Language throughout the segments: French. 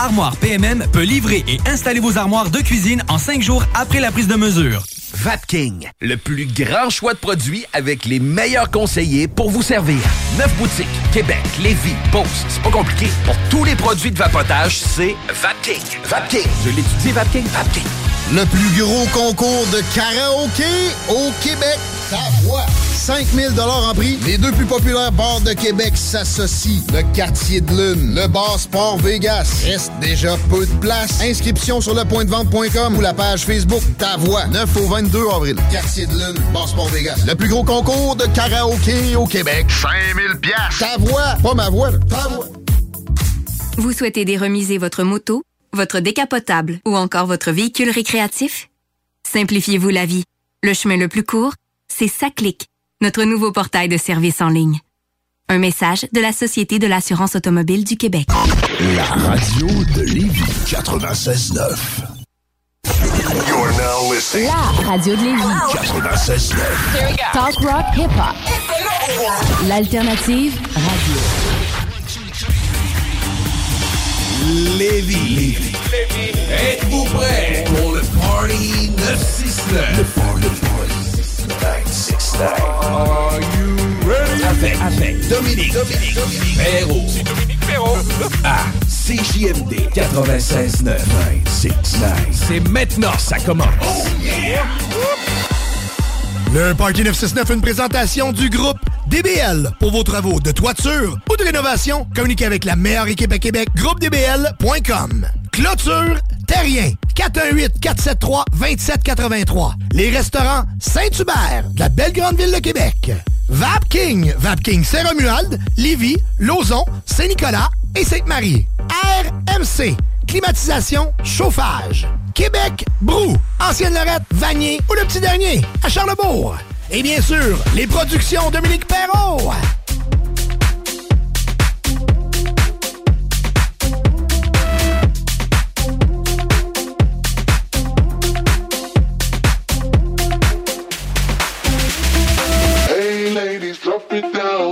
Armoire PMM peut livrer et installer vos armoires de cuisine en cinq jours après la prise de mesure. Vapking, le plus grand choix de produits avec les meilleurs conseillers pour vous servir. Neuf boutiques, Québec, Lévis, Beauce, c'est pas compliqué. Pour tous les produits de vapotage, c'est Vapking. Vapking, je l'étudie, Vapking, Vapking. Le plus gros concours de karaoké au Québec. Ta voix. 5000 en prix. Les deux plus populaires bars de Québec s'associent. Le quartier de lune, le bar Sport Vegas. Reste déjà peu de place. Inscription sur lepointdevente.com ou la page Facebook Ta Voix. 9 au 22 avril. Quartier de lune, bar Sport Vegas. Le plus gros concours de karaoké au Québec. 5000 pièces. Ta voix, pas ma voix. Ta voix. Vous souhaitez déremiser votre moto, votre décapotable ou encore votre véhicule récréatif? Simplifiez-vous la vie. Le chemin le plus court, c'est SACLIC, notre nouveau portail de services en ligne. Un message de la Société de l'assurance automobile du Québec. La radio de Lévis 96.9. You're now listening. La radio de Lévis 96.9. Talk rock hip hop. L'alternative radio. Lévis. Lévis. Êtes-vous prêts pour le Party 969? Le Party, le Party 969. Are you ready? Avec, avec Dominique, Dominique, Dominique Perrault. C'est Dominique Perrault. À CJMD 96.9. 969. C'est maintenant, ça commence. Oh yeah! Le Party 969, une présentation du groupe DBL. Pour vos travaux de toiture ou de rénovation, communiquez avec la meilleure équipe à Québec, groupedbl.com. Clôture Terrien, 418-473-2783. Les restaurants Saint-Hubert, de la belle grande ville de Québec. Vapking, Vapking Saint-Romuald, Lévis, Lauson, Saint-Nicolas et Sainte-Marie. RMC, climatisation, chauffage. Québec, Brou, Ancienne Lorette, Vanier ou le petit dernier, à Charlebourg. Et bien sûr, les productions Dominique Perrault.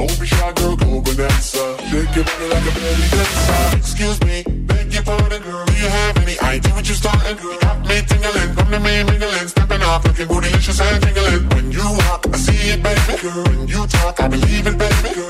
Don't be shy, girl, go bonanza. Shake your body like a belly dancer. Excuse me, beg your pardon, girl. Do you have any idea what you're starting, girl? Got me tingling, come to me mingling, stepping off, looking bootylicious and tingling. When you walk, I see it, baby, girl. When you talk, I believe it, baby, girl.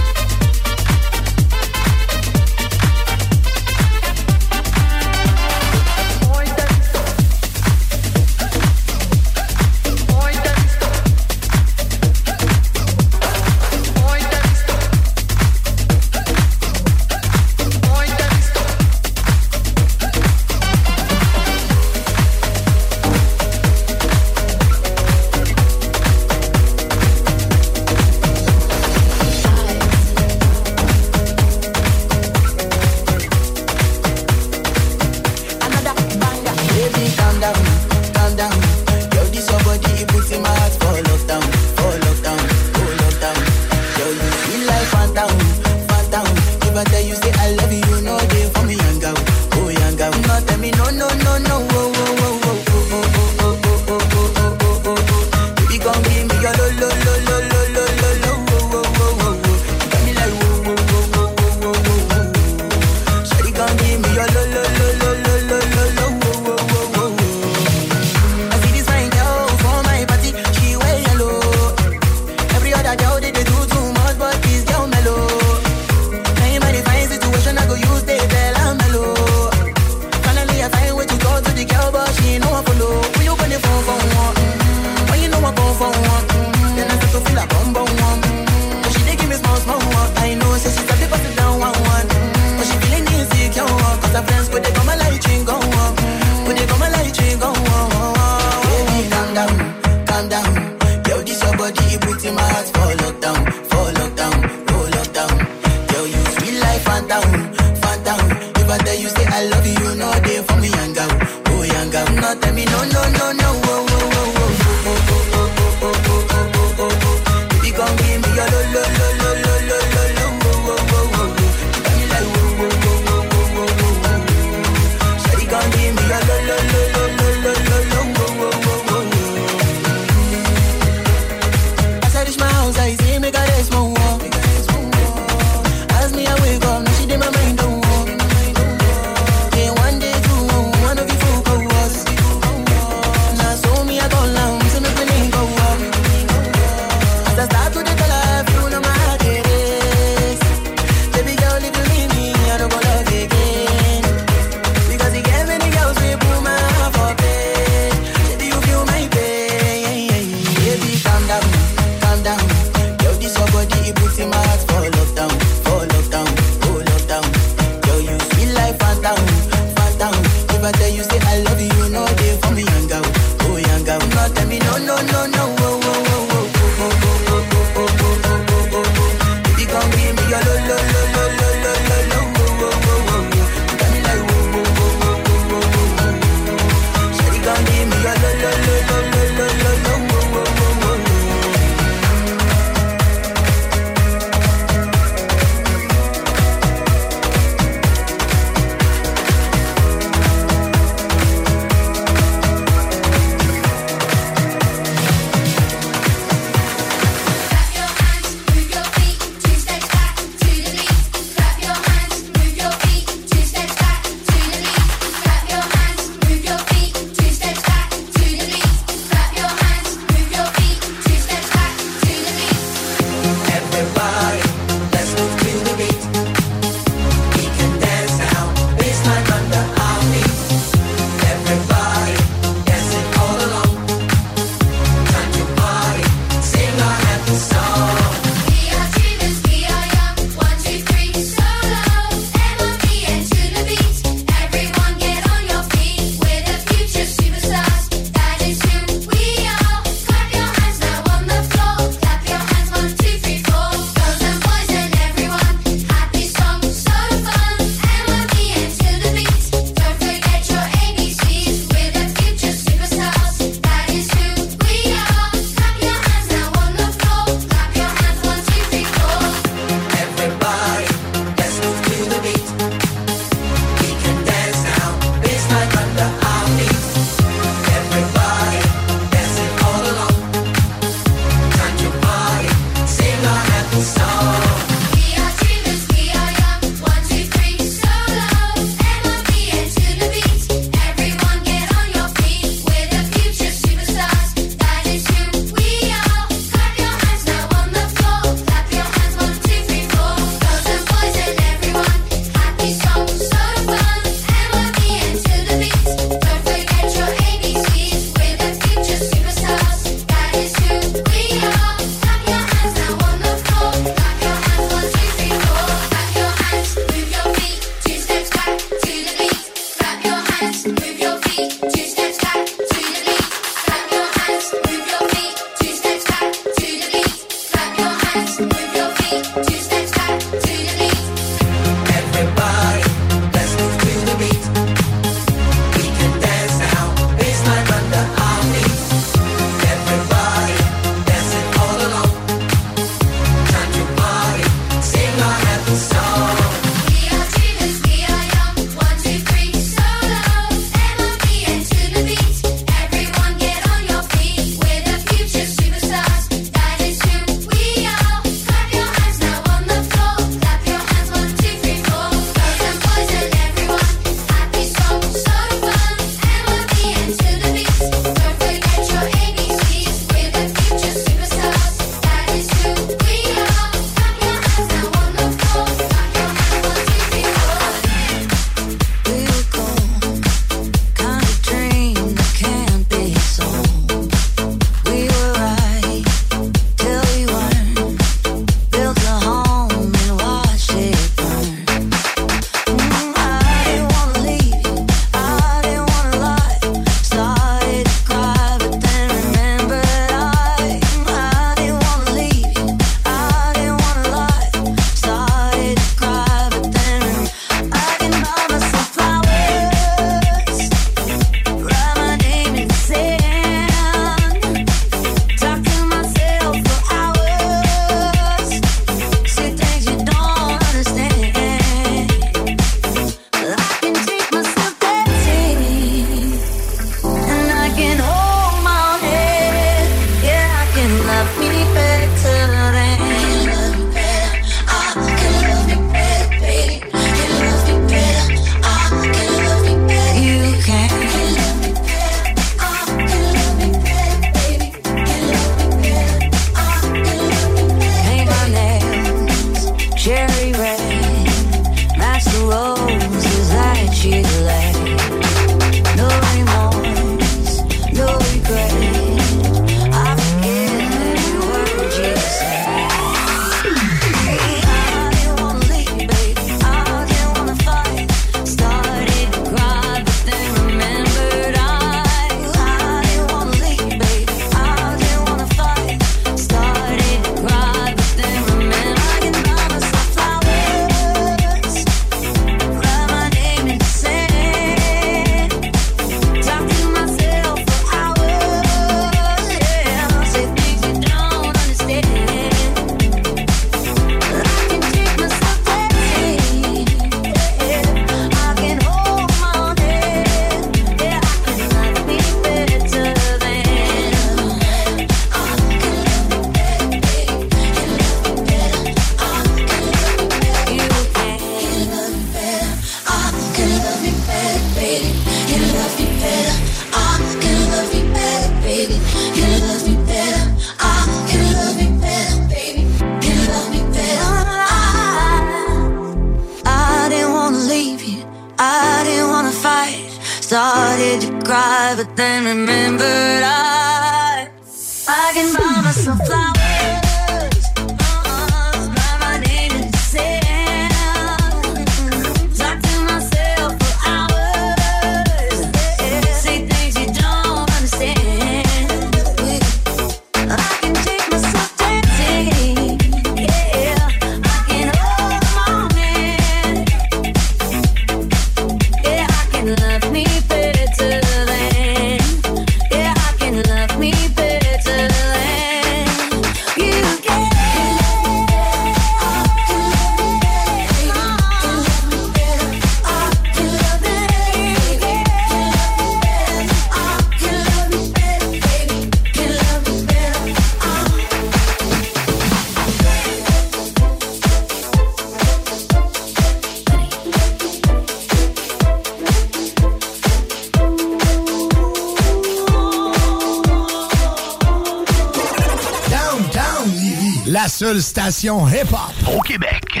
seule station hip-hop au Québec.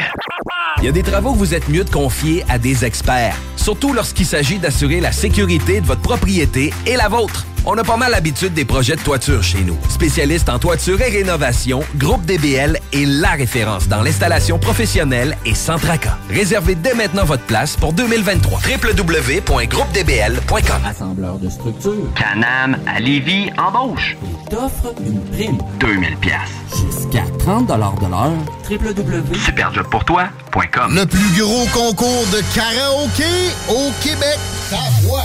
Il y a des travaux que vous êtes mieux de confier à des experts, surtout lorsqu'il s'agit d'assurer la sécurité de votre propriété et la vôtre. On a pas mal l'habitude des projets de toiture chez nous. Spécialiste en toiture et rénovation, Groupe DBL est la référence dans l'installation professionnelle et sans tracas. Réservez dès maintenant votre place pour 2023. www.groupedbl.com Assembleur de structure. Canam à Lévis embauche. Il t'offre une prime. 2000 pièces. Jusqu'à 30 de l'heure. www.superjobpourtoi.com Le plus gros concours de karaoké au Québec. Ta voix.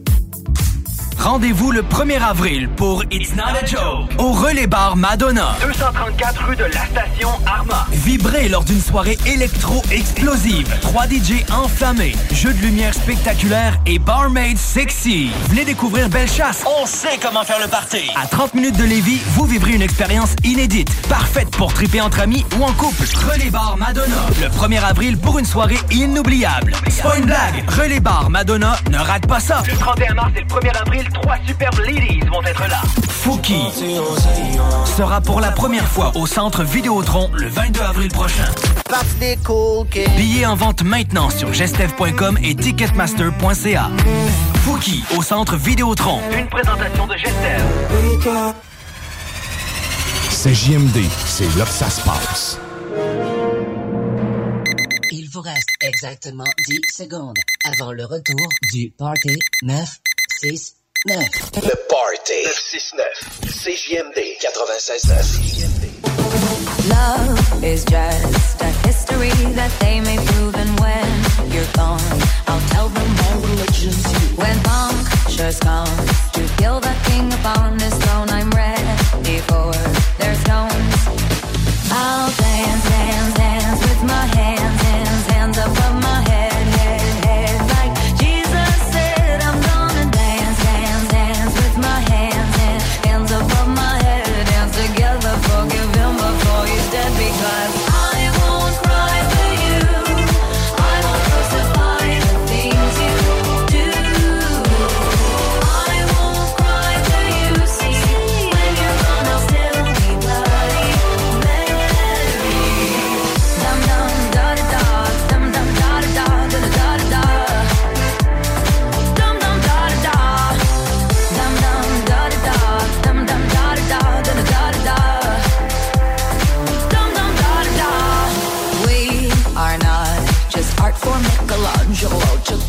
Rendez-vous le 1er avril pour It's Not a Joke au Relais Bar Madonna. 234 rue de la station Arma. Vibrez lors d'une soirée électro-explosive. 3 DJ enflammés, jeux de lumière spectaculaires et barmaid sexy. Venez découvrir Bellechasse. On sait comment faire le party. À 30 minutes de Lévis, vous vivrez une expérience inédite, parfaite pour triper entre amis ou en couple. Relais Bar Madonna, le 1er avril pour une soirée inoubliable. C'est pas une blague. Relais Bar Madonna, ne rate pas ça. Le 31 mars et le 1er avril, trois superbes ladies vont être là. Fouki sera pour la première fois au centre Vidéotron le 22 avril prochain. Billets en vente maintenant sur gestev.com et ticketmaster.ca. Fouki au centre Vidéotron. Une présentation de Gestev. C'est JMD, c'est là que ça se passe. Il vous reste exactement 10 secondes avant le retour du Party 969. Le Party 969. CJMD 96.9. Love is just a history that they may prove, and when you're gone, I'll tell them my religion's you. When punctures come to kill the king upon his throne, I'm ready for their stones. I'll dance, dance, dance with my hands, hands, hands above my head,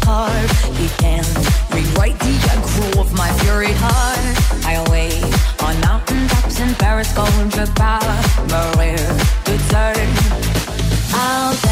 Carve. He can rewrite the aggro of my fury heart. I wait on mountain tops in Paris, going to Maria to turn. I'll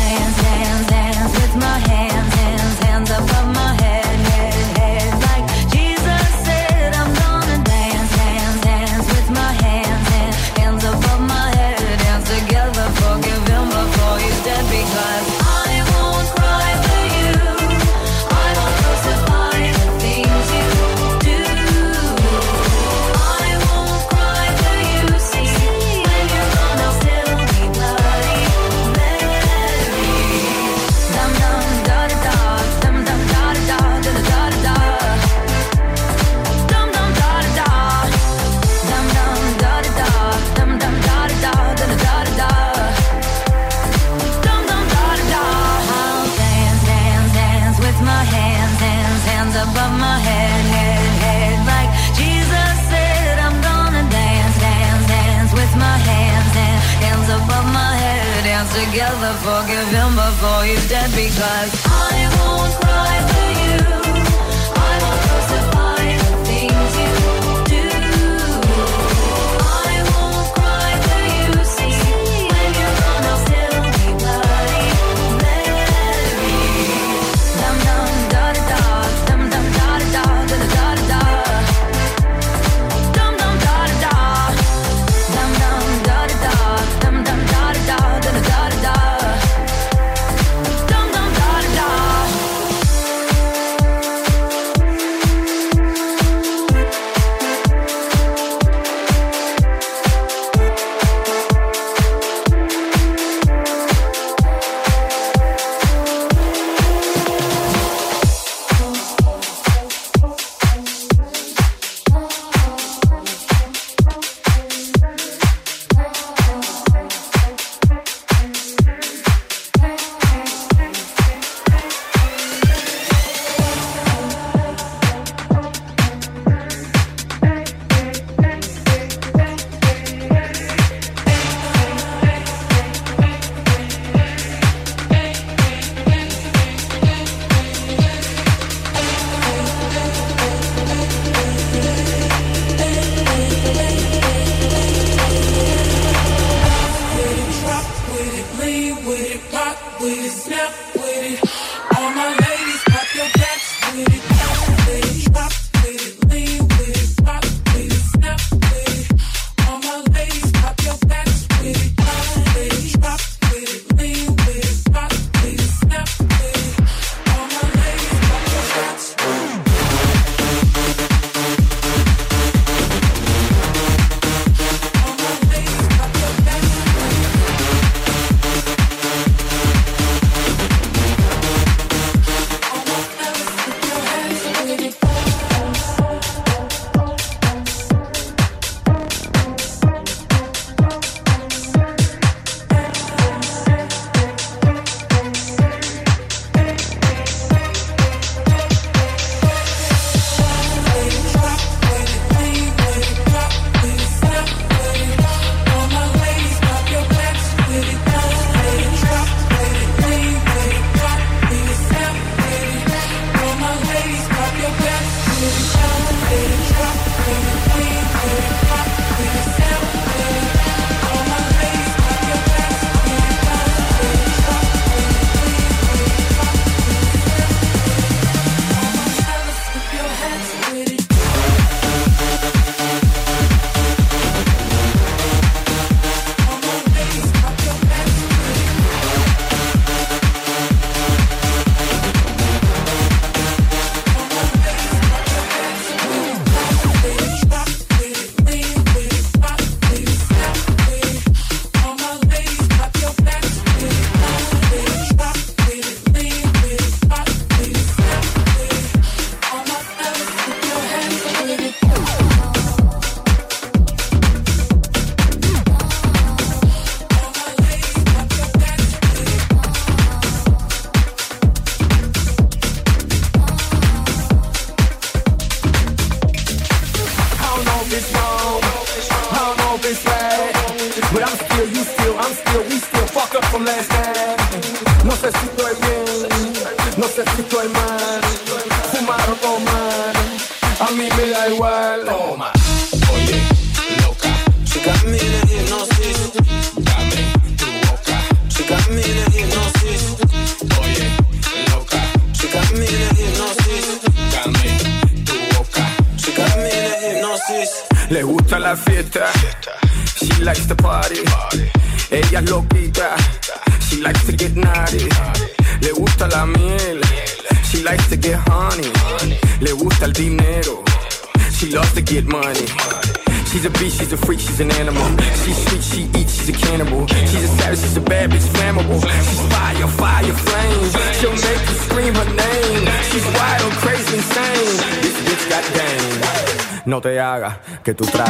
que tú tragas.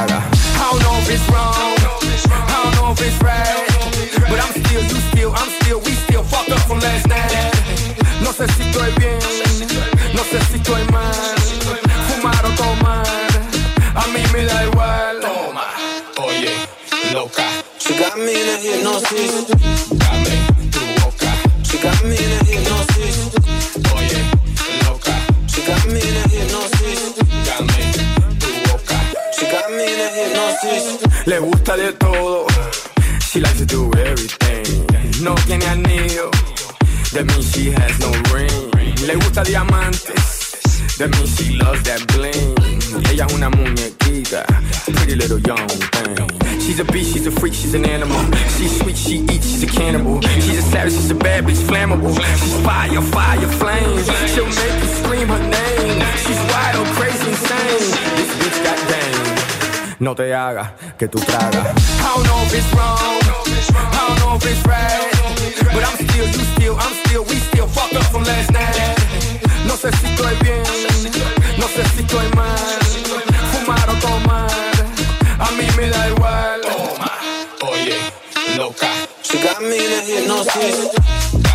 no te haga que tú tragas. I don't know if it's wrong, I don't know if it's right, but I'm still, you still, I'm still, we still fucked up from last night. No sé si estoy bien, no sé si estoy mal, fumar o tomar, a mí me da igual. Toma, oye, loca, she got me in.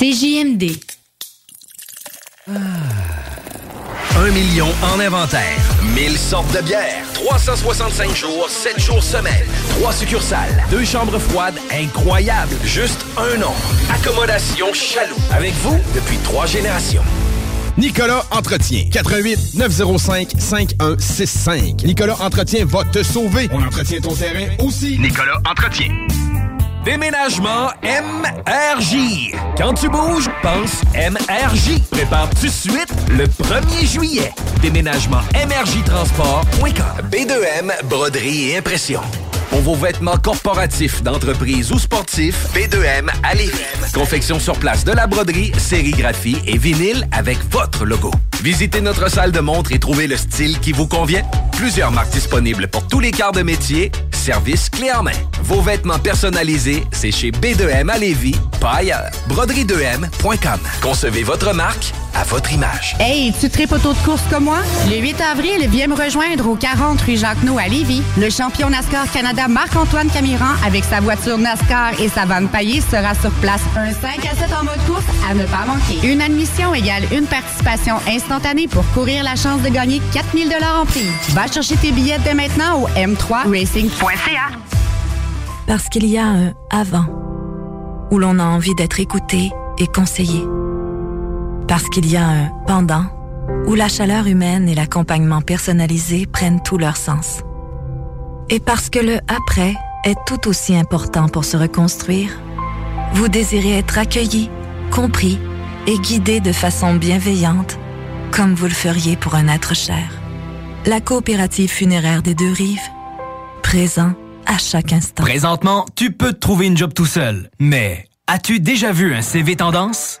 CJMD. Un million en inventaire. 1000 sortes de bières. 365 jours, 7 jours semaine. 3 succursales. Deux chambres froides incroyables. Juste un nom. Accommodation Chaloux. Avec vous depuis trois générations. Nicolas Entretien. 88 905 5165. Nicolas Entretien va te sauver. On entretient ton terrain aussi. Nicolas Entretien. Déménagement MRJ. Quand tu bouges, pense MRJ. Prépare tout de suite le 1er juillet. Déménagement MRJ Transport.com. B2M, broderie et impression. Pour vos vêtements corporatifs, d'entreprise ou sportifs, B2M à Lévis. Confection sur place de la broderie, sérigraphie et vinyle avec votre logo. Visitez notre salle de montre et trouvez le style qui vous convient. Plusieurs marques disponibles pour tous les quarts de métier. Service clé en main. Vos vêtements personnalisés, c'est chez B2M à Lévis, pas ailleurs. Broderie2M.com. Concevez votre marque à votre image. Hey, tu tripes auto de course comme moi? Le 8 avril, viens me rejoindre au 40 rue Jacques-No à Lévis. Le champion NASCAR Canada Marc-Antoine Camiran, avec sa voiture NASCAR et sa vanne paillée, sera sur place. Un 5 à 7 en mode course à ne pas manquer. Une admission égale une participation instantanée pour courir la chance de gagner 4000 en prix. Va chercher tes billets dès maintenant au m3racing.ca. Parce qu'il y a un avant où l'on a envie d'être écouté et conseillé. Parce qu'il y a un pendant où la chaleur humaine et l'accompagnement personnalisé prennent tout leur sens. Et parce que le après est tout aussi important pour se reconstruire, vous désirez être accueilli, compris et guidé de façon bienveillante, comme vous le feriez pour un être cher. La coopérative funéraire des deux rives, présent à chaque instant. Présentement, tu peux te trouver une job tout seul, mais as-tu déjà vu un CV tendance?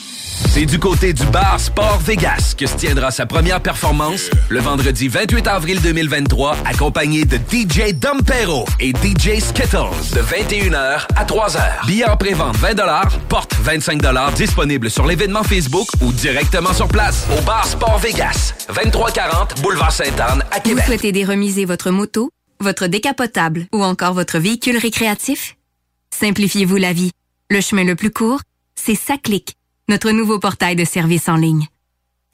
C'est du côté du bar Sport Vegas que se tiendra sa première performance le vendredi 28 avril 2023, accompagné de DJ Dompero et DJ Skittles de 21h à 3h. Billets en pré-vente 20 porte 25 disponible sur l'événement Facebook ou directement sur place au bar Sport Vegas, 2340 Boulevard Sainte-Anne à Vous Québec. souhaitez déremiser votre moto, votre décapotable ou encore votre véhicule récréatif? Simplifiez-vous la vie. Le chemin le plus court, c'est Saclic, notre nouveau portail de services en ligne.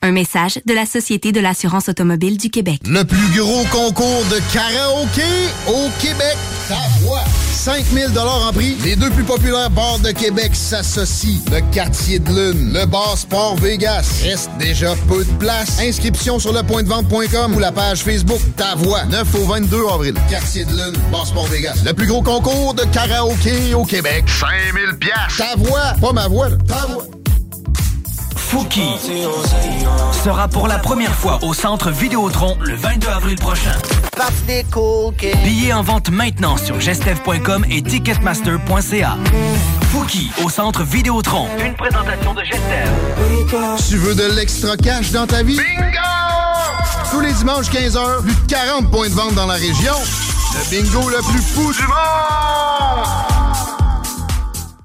Un message de la Société de l'assurance automobile du Québec. Le plus gros concours de karaoké au Québec. Ta voix. 5000 en prix. Les deux plus populaires bars de Québec s'associent. Le quartier de lune, le bar Sport Vegas. Reste déjà peu de place. Inscription sur lepointdevente.com ou la page Facebook Ta voix. 9 au 22 avril. Quartier de lune, bar Sport Vegas. Le plus gros concours de karaoké au Québec. 5000 pièces. Ta voix, pas ma voix, là. ta voix. Fouki sera pour la première fois au Centre Vidéotron le 22 avril prochain. Billets en vente maintenant sur gestev.com et ticketmaster.ca. Fouki au Centre Vidéotron. Une présentation de Gestev. Tu veux de l'extra cash dans ta vie? Bingo! Tous les dimanches 15h, plus de 40 points de vente dans la région. Le bingo le plus fou du monde!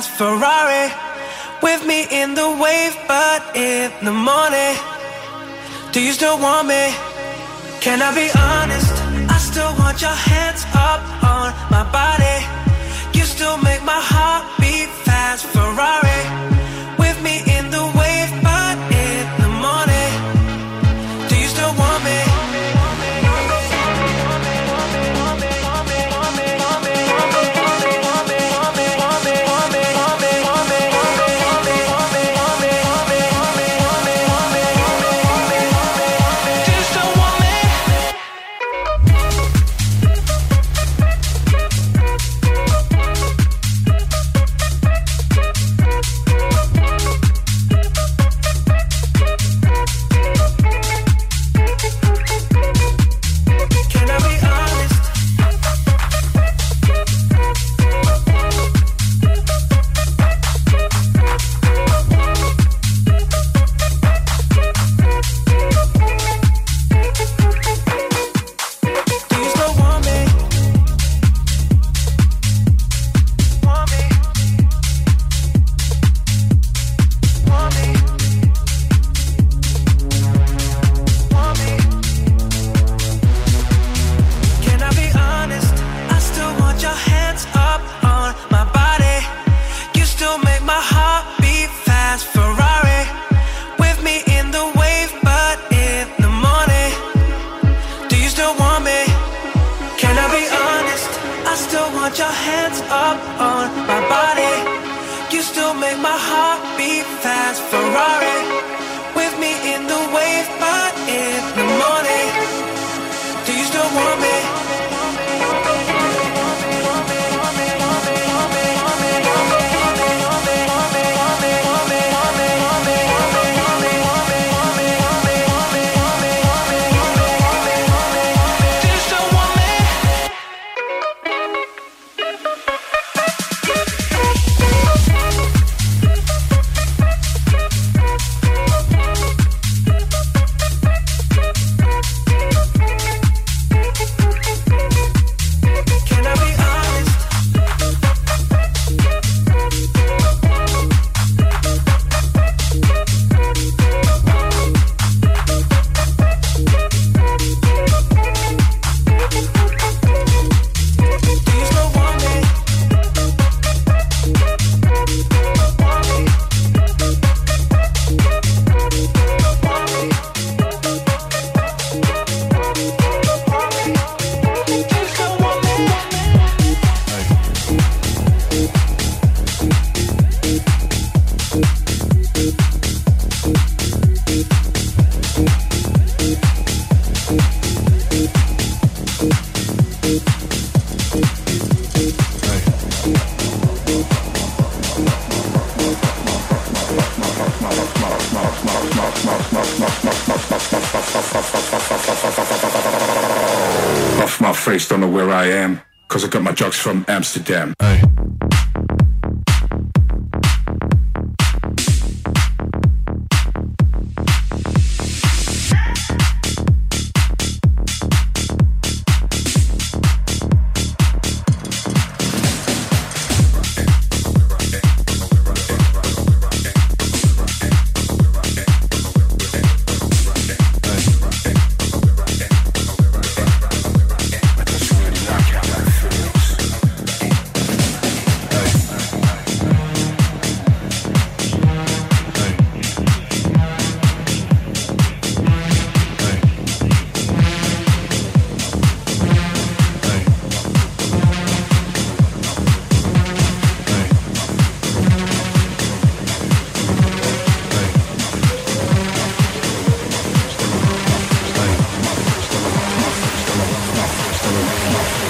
fast Ferrari with me in the wave, but in the morning, do you still want me? Can I be honest? I still want your hand. from Amsterdam.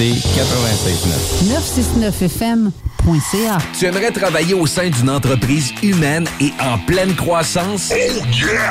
CJMD 96.9. 969fm.ca. Tu aimerais travailler au sein d'une entreprise humaine et en pleine croissance?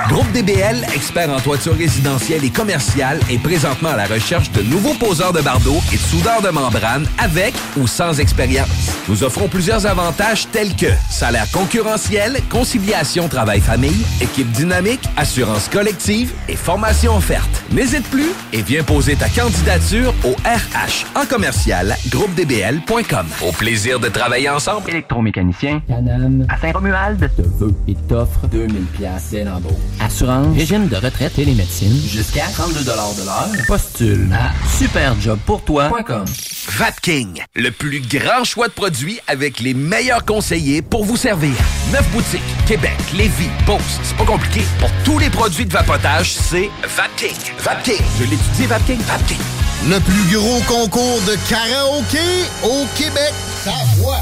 Groupe DBL, expert en toiture résidentielle et commerciale, est présentement à la recherche de nouveaux poseurs de bardeaux et de soudeurs de membrane avec ou sans expérience. Nous offrons plusieurs avantages tels que salaire concurrentiel, conciliation travail-famille, équipe dynamique, assurance collective et formation offerte. N'hésite plus et viens poser ta candidature au RH en commercial groupedbl.com. Au plaisir de travailler ensemble. Électromécanicien, Canam, à Saint-Romuald, te veut et t'offre 2000 pièces dès l'embauche. Assurance, régime de retraite et les médecines, jusqu'à 32 de l'heure. Postule à superjobpourtoi.com. Vapking, le plus grand choix de produits avec les meilleurs conseillers pour vous servir. Neuf boutiques, Québec, Lévis, Beauce, c'est pas compliqué. Pour tous les produits de vapotage, c'est Vapking. Vapking. Je l'étudie, Vapking. Vapking. Le plus gros concours de karaoké au Québec. Ta voix.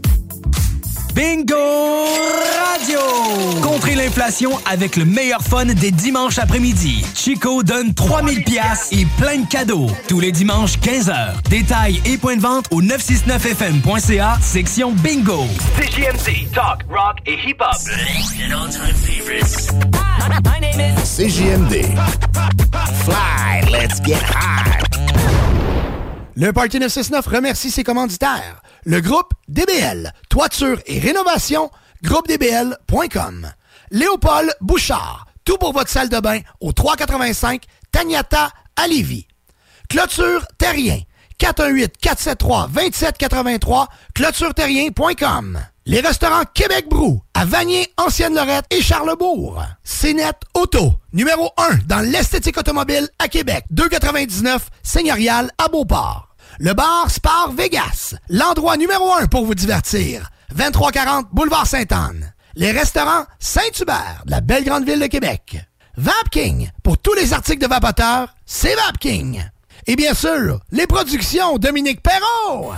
Bingo Radio! Contrez l'inflation avec le meilleur fun des dimanches après-midi. Chico donne 3000 pièces et plein de cadeaux. Tous les dimanches 15h. Détails et points de vente au 969fm.ca, section Bingo. CJMD, talk, rock et hip-hop. CJMD. Fly, let's get high. Le Parti 969 remercie ses commanditaires. Le groupe DBL, toiture et rénovation, groupedbl.com. Léopold Bouchard, tout pour votre salle de bain au 385 Tagnata à Lévis. Clôture Terrien, 418-473-2783, clôtureterrien.com. Les restaurants Québec Brou, à Vanier, Ancienne-Lorette et Charlebourg. CNET Auto, numéro 1 dans l'esthétique automobile à Québec, 299 Seigneurial à Beauport le bar Spar Vegas, l'endroit numéro un pour vous divertir. 2340 Boulevard Sainte-Anne. Les restaurants Saint-Hubert, de la belle grande ville de Québec. Vapking, pour tous les articles de vapoteur, c'est Vapking. Et bien sûr, les productions Dominique Perrault.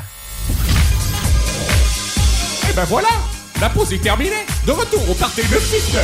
Et ben voilà, la pause est terminée. De retour au party de 6.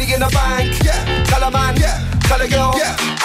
Money in the bank? Yeah. Tell a man. Yeah. Tell a girl. Yeah.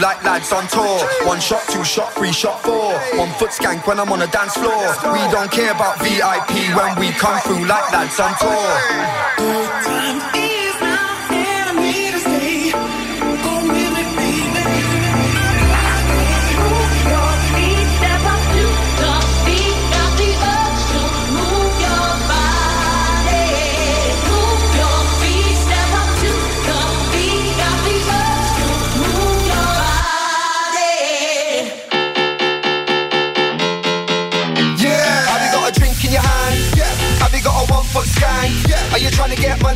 like lads on tour. One shot, two shot, three shot, four. One foot skank when I'm on the dance floor. We don't care about VIP when we come through like lads on tour.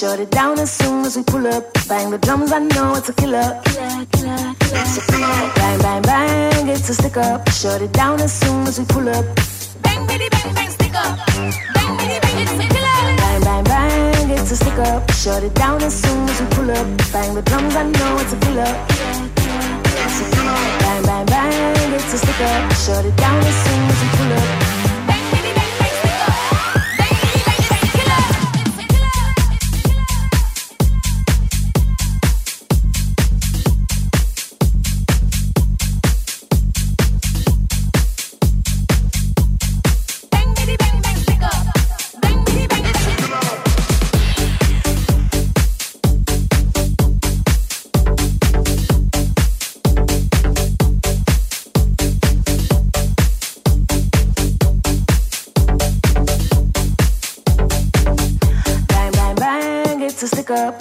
Shut it down as soon as we pull up.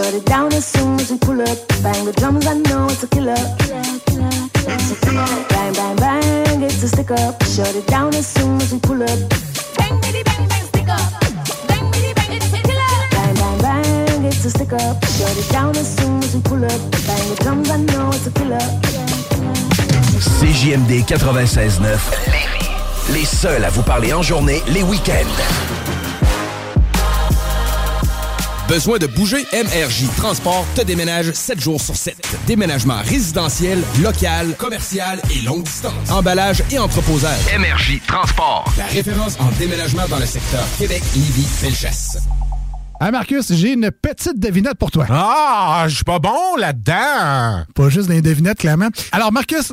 Shut it down as soon as we pull up. Bang the drums, I know it's a killer. Killer, killer, killer. Bang, bang, bang, it's a stick up. Shut it down as soon as we pull up. Bang, bitty, bang, bang, stick up. Bang, bitty, bang, it's a killer. Bang, bang, bang, it's a stick up. Shut it down as soon as we pull up. Bang the drums, I know it's a killer. CJMD 96.9. Les seuls à vous parler en journée, les week-ends. Besoin de bouger? MRJ Transport te déménage 7 jours sur 7. Déménagement résidentiel, local, commercial et longue distance. Emballage et entreposage. MRJ Transport. La référence en déménagement dans le secteur Québec, Lévis, Bellechasse. Ah Marcus, j'ai une petite devinette pour toi. Ah, je suis pas bon là-dedans. Pas juste des devinettes, clairement. Alors Marcus,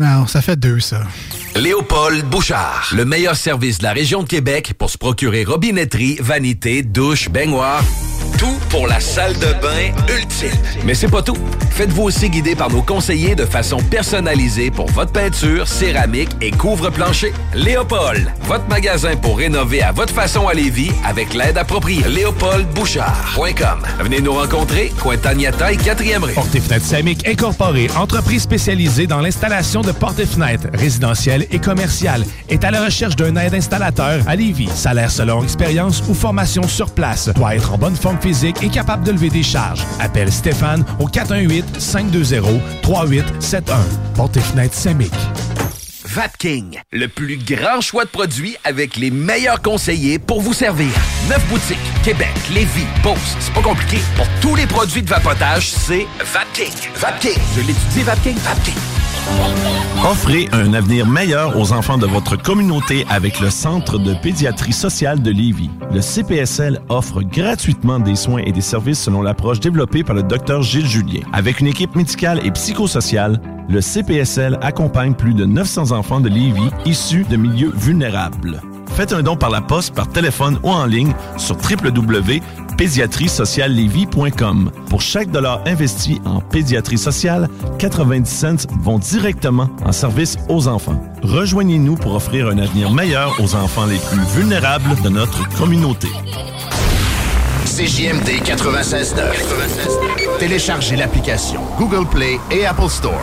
Non, ça fait deux, ça. Léopold Bouchard, le meilleur service de la région de Québec pour se procurer robinetterie, vanité, douche, baignoire. Tout pour la salle de bain ultime. Mais c'est pas tout. Faites-vous aussi guider par nos conseillers de façon personnalisée pour votre peinture, céramique et couvre-plancher. Léopold, votre magasin pour rénover à votre façon à Lévis avec l'aide appropriée. LéopoldBouchard.com. Venez nous rencontrer, Cointagnata et 4e rue. Porte et fenêtres Samic Incorporée, entreprise spécialisée dans l'installation de portes et fenêtres résidentielles et commerciales, est à la recherche d'un aide installateur à Lévis. Salaire selon expérience ou formation sur place. Doit être en bonne forme physique et capable de lever des charges. Appelle Stéphane au 418-520-3871. Porte et fenêtres Samic. Vapking, le plus grand choix de produits avec les meilleurs conseillers pour vous servir. Neuf boutiques, Québec, Lévis, Beauce, c'est pas compliqué. Pour tous les produits de vapotage, c'est Vapking. Vapking, je l'étudie, Vapking, Vapking. Offrez un avenir meilleur aux enfants de votre communauté avec le Centre de pédiatrie sociale de Lévis. Le CPSL offre gratuitement des soins et des services selon l'approche développée par le Dr Gilles Julien. Avec une équipe médicale et psychosociale, le CPSL accompagne plus de 900 enfants de Lévis issus de milieux vulnérables. Faites un don par la poste, par téléphone ou en ligne sur www.pédiatriesociallevy.com. Pour chaque dollar investi en pédiatrie sociale, 90 cents vont directement en service aux enfants. Rejoignez-nous pour offrir un avenir meilleur aux enfants les plus vulnérables de notre communauté. CJMD 96.9. Téléchargez l'application Google Play et Apple Store.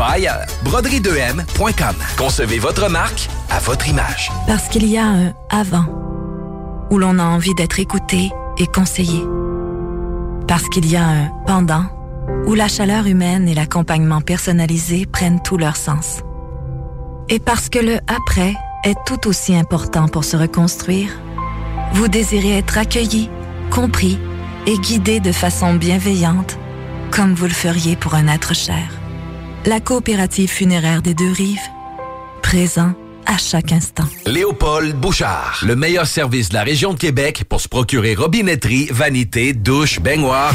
pas ailleurs. Broderie2M.com. Concevez votre marque à votre image. Parce qu'il y a un avant où l'on a envie d'être écouté et conseillé. Parce qu'il y a un pendant où la chaleur humaine et l'accompagnement personnalisé prennent tout leur sens. Et parce que le après est tout aussi important pour se reconstruire, vous désirez être accueilli, compris et guidé de façon bienveillante, comme vous le feriez pour un être cher. La coopérative funéraire des deux rives, présent à chaque instant. Léopold Bouchard, le meilleur service de la région de Québec pour se procurer robinetterie, vanité, douche, baignoire.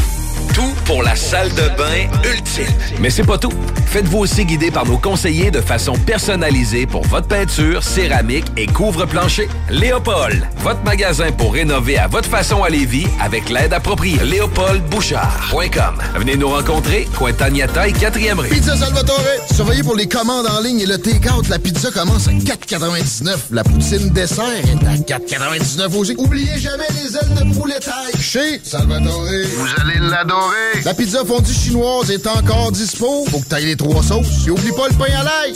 Tout pour la salle de bain ultime. Mais c'est pas tout. Faites-vous aussi guider par nos conseillers de façon personnalisée pour votre peinture, céramique et couvre-plancher. Léopold, votre magasin pour rénover à votre façon à Lévis avec l'aide appropriée. LéopoldBouchard.com. Venez nous rencontrer, Cointagnata et 4e rue. Pizza Salvatore, surveillez pour les commandes en ligne et le take-out. La pizza commence à 4,99. La poutine dessert est à 4,99 aussi. Oubliez jamais les ailes de poulet taille. Chez Salvatore. Vous allez l'adorer. La pizza fondue chinoise est encore dispo. Faut que t'ailles les trois sauces. Et oublie pas le pain à l'ail.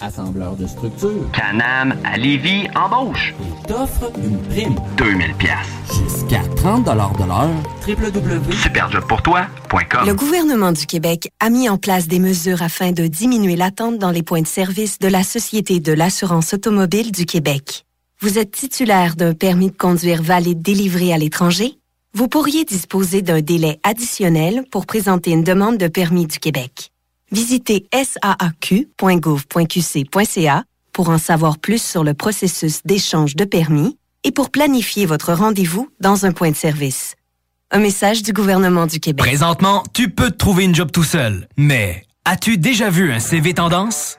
Assembleur de structure. Canam à Lévis embauche. Il t'offre une prime. 2000 pièces. Jusqu'à 30 de l'heure. www.superjobpourtoi.com Le gouvernement du Québec a mis en place des mesures afin de diminuer l'attente dans les points de service de la Société de l'assurance automobile du Québec. Vous êtes titulaire d'un permis de conduire valide délivré à l'étranger? Vous pourriez disposer d'un délai additionnel pour présenter une demande de permis du Québec. Visitez saaq.gouv.qc.ca pour en savoir plus sur le processus d'échange de permis et pour planifier votre rendez-vous dans un point de service. Un message du gouvernement du Québec. Présentement, tu peux te trouver une job tout seul, mais as-tu déjà vu un CV tendance?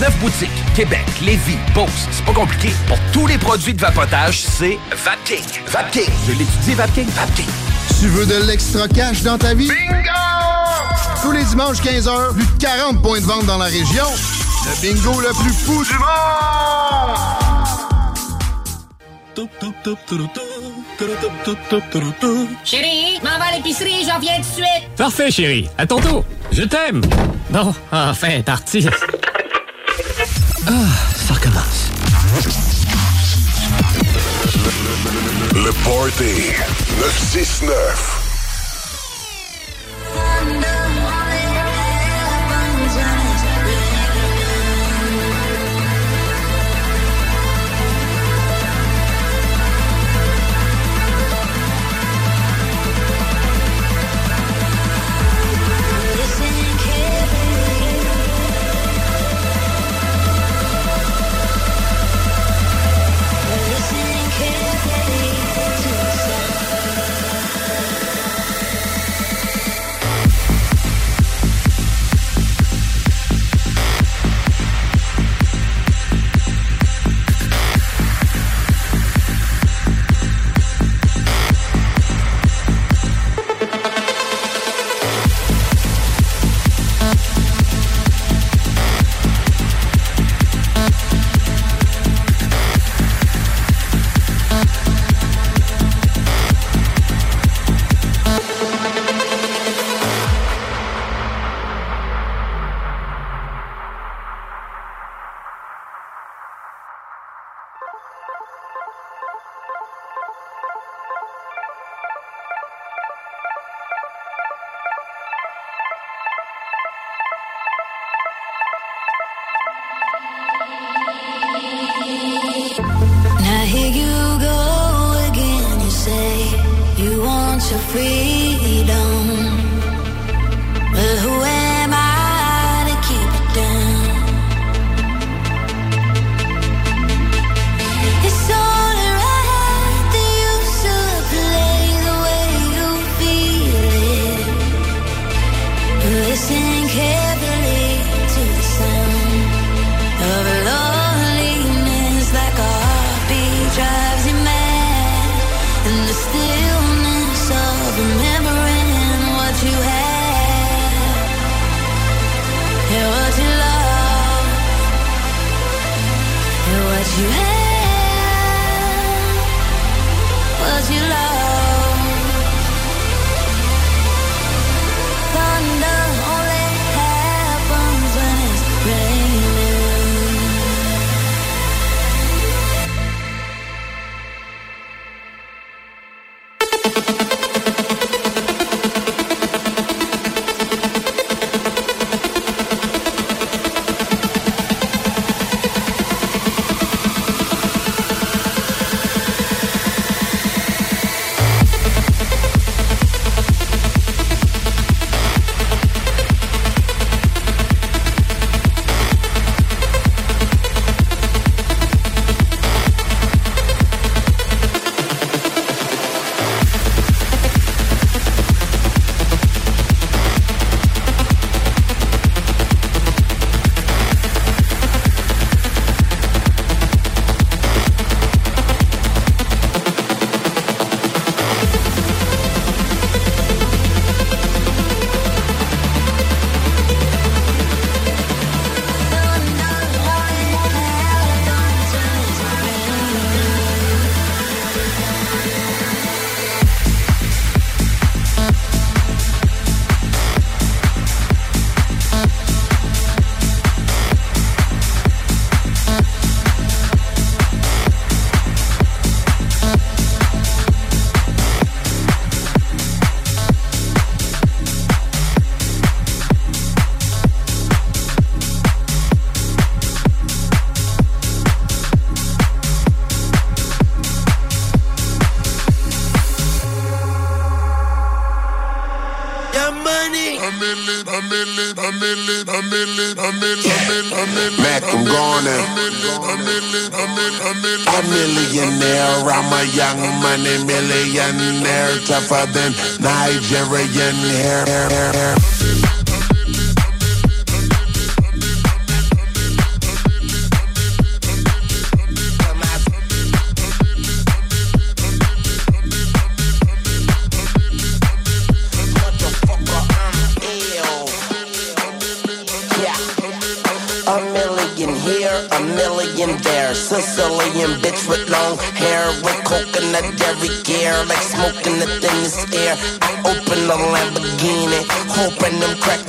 Neuf boutiques, Québec, Lévis, Beauce, c'est pas compliqué. Pour tous les produits de vapotage, c'est Vapking. Vapking, je l'étudie, Vapking, Vapking. Tu veux de l'extra cash dans ta vie? Bingo! Tous les dimanches 15h, plus de 40 points de vente dans la région. Le bingo le plus fou du monde! Chérie, m'en va à l'épicerie, j'en viens tout de suite. Parfait, chérie. À ton tour. Je t'aime. Bon, enfin, parti. Ah, ça recommence. Le Party 969. A millionaire, I'm a young money millionaire, tougher than Nigerian hair. A sound like smoke and the thing is air. I open the Lamborghini, hoping them crack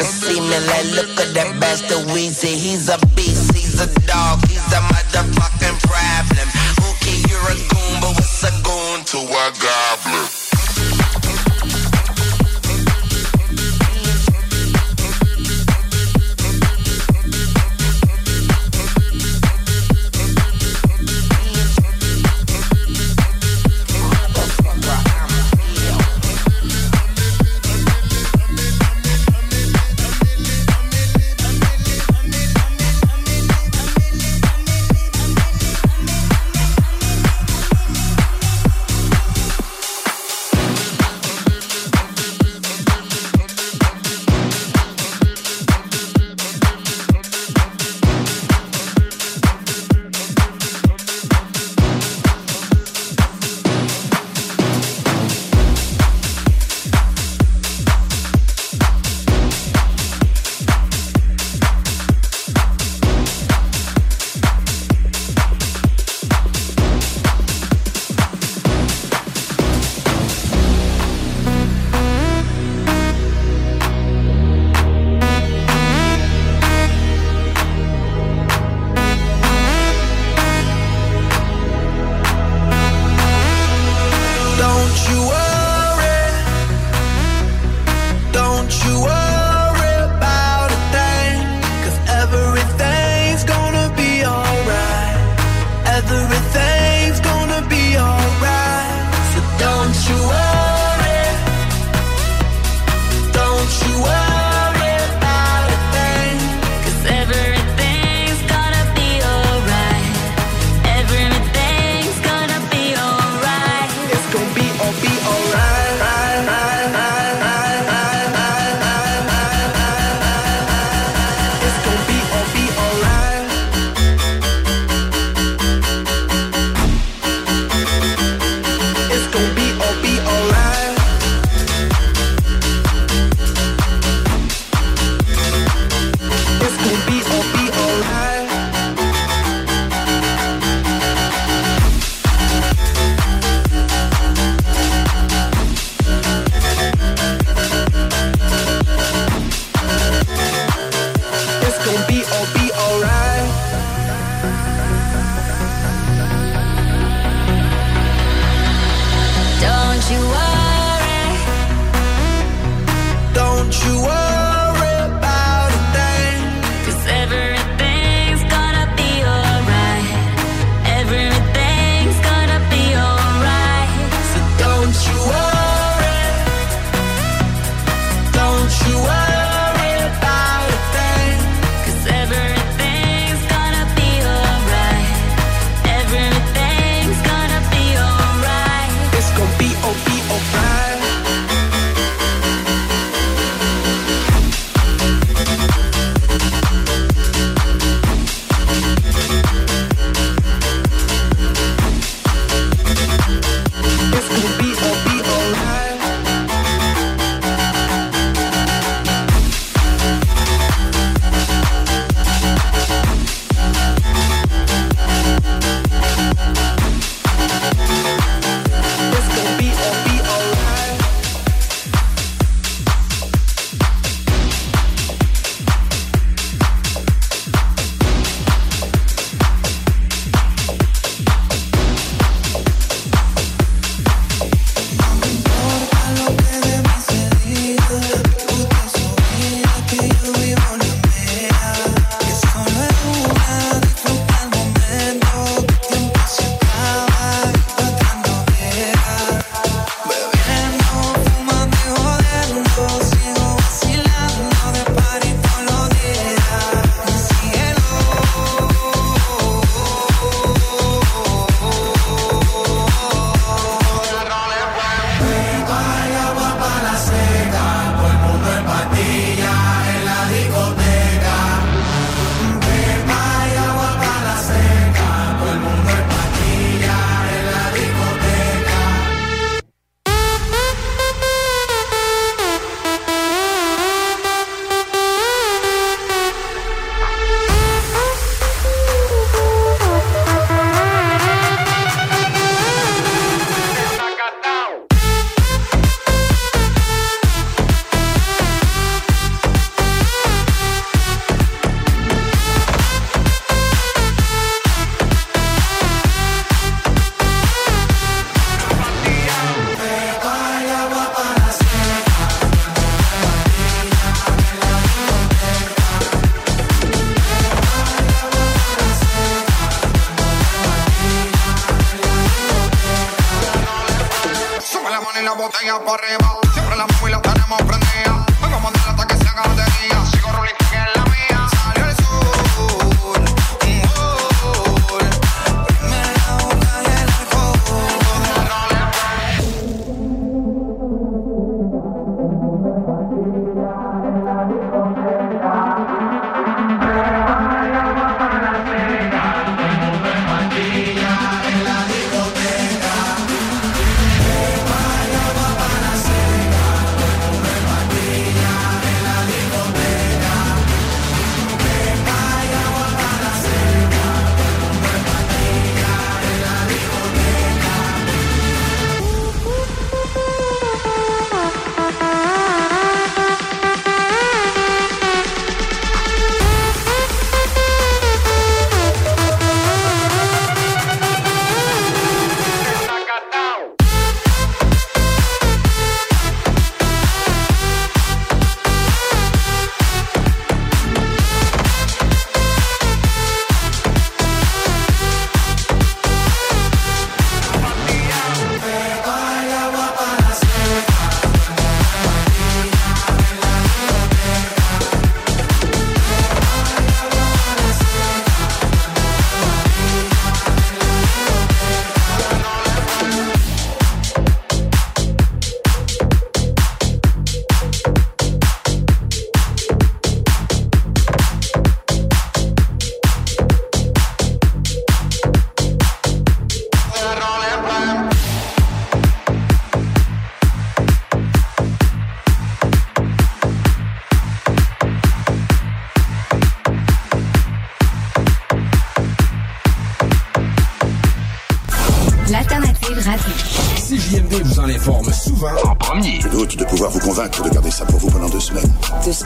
We all be alright.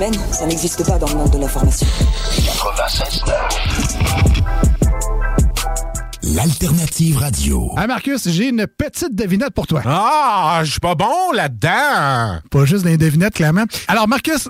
Semaines, ça n'existe pas dans le monde de l'information. 96 L'alternative radio. Ah Marcus, j'ai une petite devinette pour toi. Ah, je suis pas bon là-dedans. Pas juste des devinettes, clairement. Alors Marcus,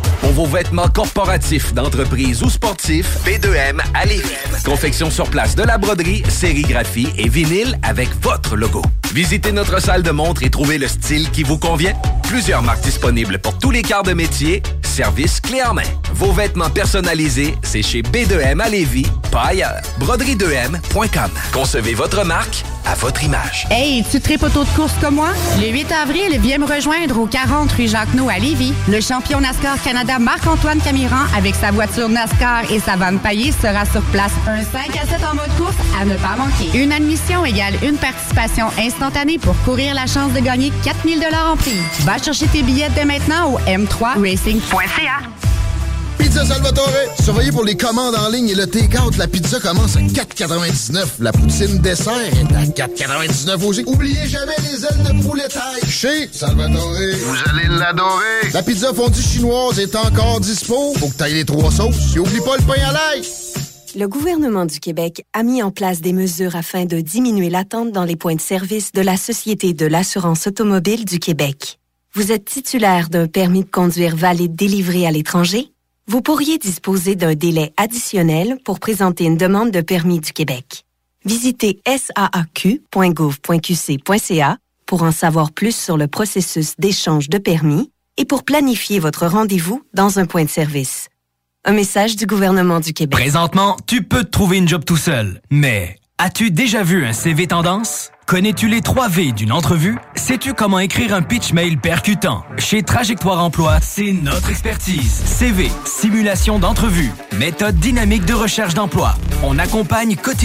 Pour vos vêtements corporatifs, d'entreprise ou sportifs, B2M à Lévis. Confection sur place de la broderie, sérigraphie et vinyle avec votre logo. Visitez notre salle de montre et trouvez le style qui vous convient. Plusieurs marques disponibles pour tous les quarts de métier. Service clé en main. Vos vêtements personnalisés, c'est chez B2M à Lévis, pas ailleurs. Broderie2M.com. Concevez votre marque à votre image. Hey, tu tripes auto de course comme moi? Le 8 avril, viens me rejoindre au 40 rue Jacques-No à Lévis. Le champion NASCAR Marc-Antoine Camiran, avec sa voiture NASCAR et sa vanne paillée, sera sur place. Un 5 à 7 en mode course à ne pas manquer. Une admission égale une participation instantanée pour courir la chance de gagner 4000 en prix. Va chercher tes billets dès maintenant au m3racing.ca. Pizza Salvatore. Surveillez pour les commandes en ligne et le take-out. La pizza commence à 4,99. La poutine dessert est à 4,99 aussi. Oubliez jamais les ailes de poulet taille. Chez Salvatore. Vous allez l'adorer. La pizza fondue chinoise est encore dispo. Faut que t'ailles les trois sauces. Et oublie pas le pain à l'ail. Le gouvernement du Québec a mis en place des mesures afin de diminuer l'attente dans les points de service de la Société de l'assurance automobile du Québec. Vous êtes titulaire d'un permis de conduire valide délivré à l'étranger? Vous pourriez disposer d'un délai additionnel pour présenter une demande de permis du Québec. Visitez saaq.gouv.qc.ca pour en savoir plus sur le processus d'échange de permis et pour planifier votre rendez-vous dans un point de service. Un message du gouvernement du Québec. Présentement, tu peux te trouver une job tout seul. Mais as-tu déjà vu un CV tendance? Connais-tu les 3 V d'une entrevue? Sais-tu comment écrire un pitch mail percutant? Chez Trajectoire Emploi, c'est notre expertise. CV, simulation d'entrevue, méthode dynamique de recherche d'emploi. On accompagne quotidiennement